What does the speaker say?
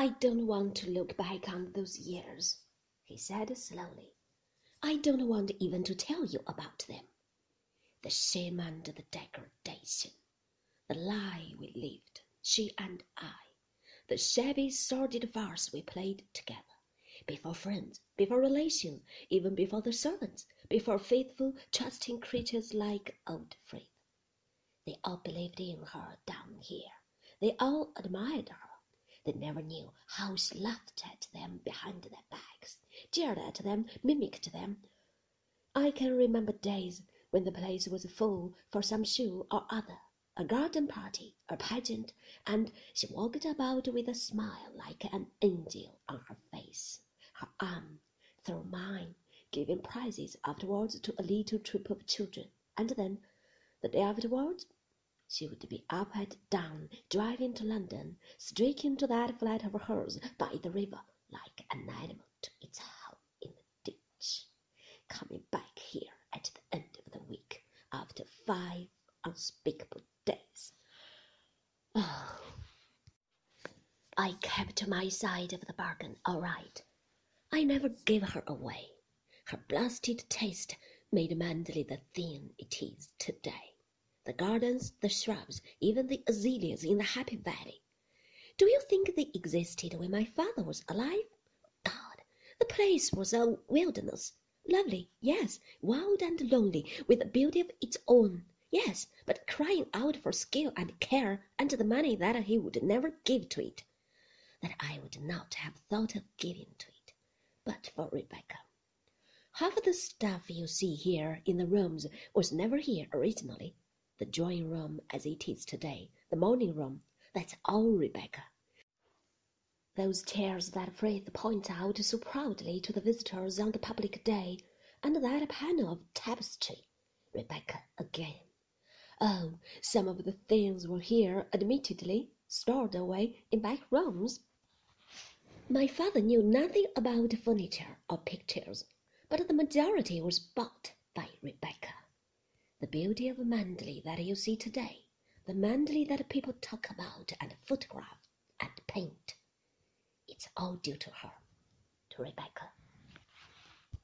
I don't want to look back on those years, he said slowly. I don't want even to tell you about them. The shame and the degradation, the lie we lived, she and I, the shabby, sordid farce we played together, before friends, before relations, even before the servants, before faithful, trusting creatures like old Frith. They all believed in her down here. They all admired her. They never knew how she laughed at them behind their backs, jeered at them, mimicked them. I can remember days when the place was full for some show or other, a garden party, a pageant, and she walked about with a smile like an angel on her face, her arm through mine, giving prizes afterwards to a little troop of children, and then, the day afterwards, she would be up and down, driving to London, streaking to that flat of hers by the river like an animal to its home in the ditch, coming back here at the end of the week after five unspeakable days. Oh, I kept my side of the bargain all right. I never gave her away. Her blasted taste made Manderley the thing it is today the gardens, the shrubs, even the azaleas in the Happy Valley. Do you think they existed when my father was alive? God, the place was a wilderness. Lovely, yes, wild and lonely, with a beauty of its own, yes, but crying out for skill and care and the money that he would never give to it, that I would not have thought of giving to it, but for Rebecca. Half of the stuff you see here in the rooms was never here originally the drawing room as it is today, the morning room, that's all Rebecca. Those chairs that Frith points out so proudly to the visitors on the public day, and that panel of tapestry, Rebecca again. Oh, some of the things were here, admittedly, stored away in back rooms. My father knew nothing about furniture or pictures, but the majority was bought by Rebecca. The beauty of Manderley that you see today, the Manderley that people talk about and photograph and paint, it's all due to her, to Rebecca.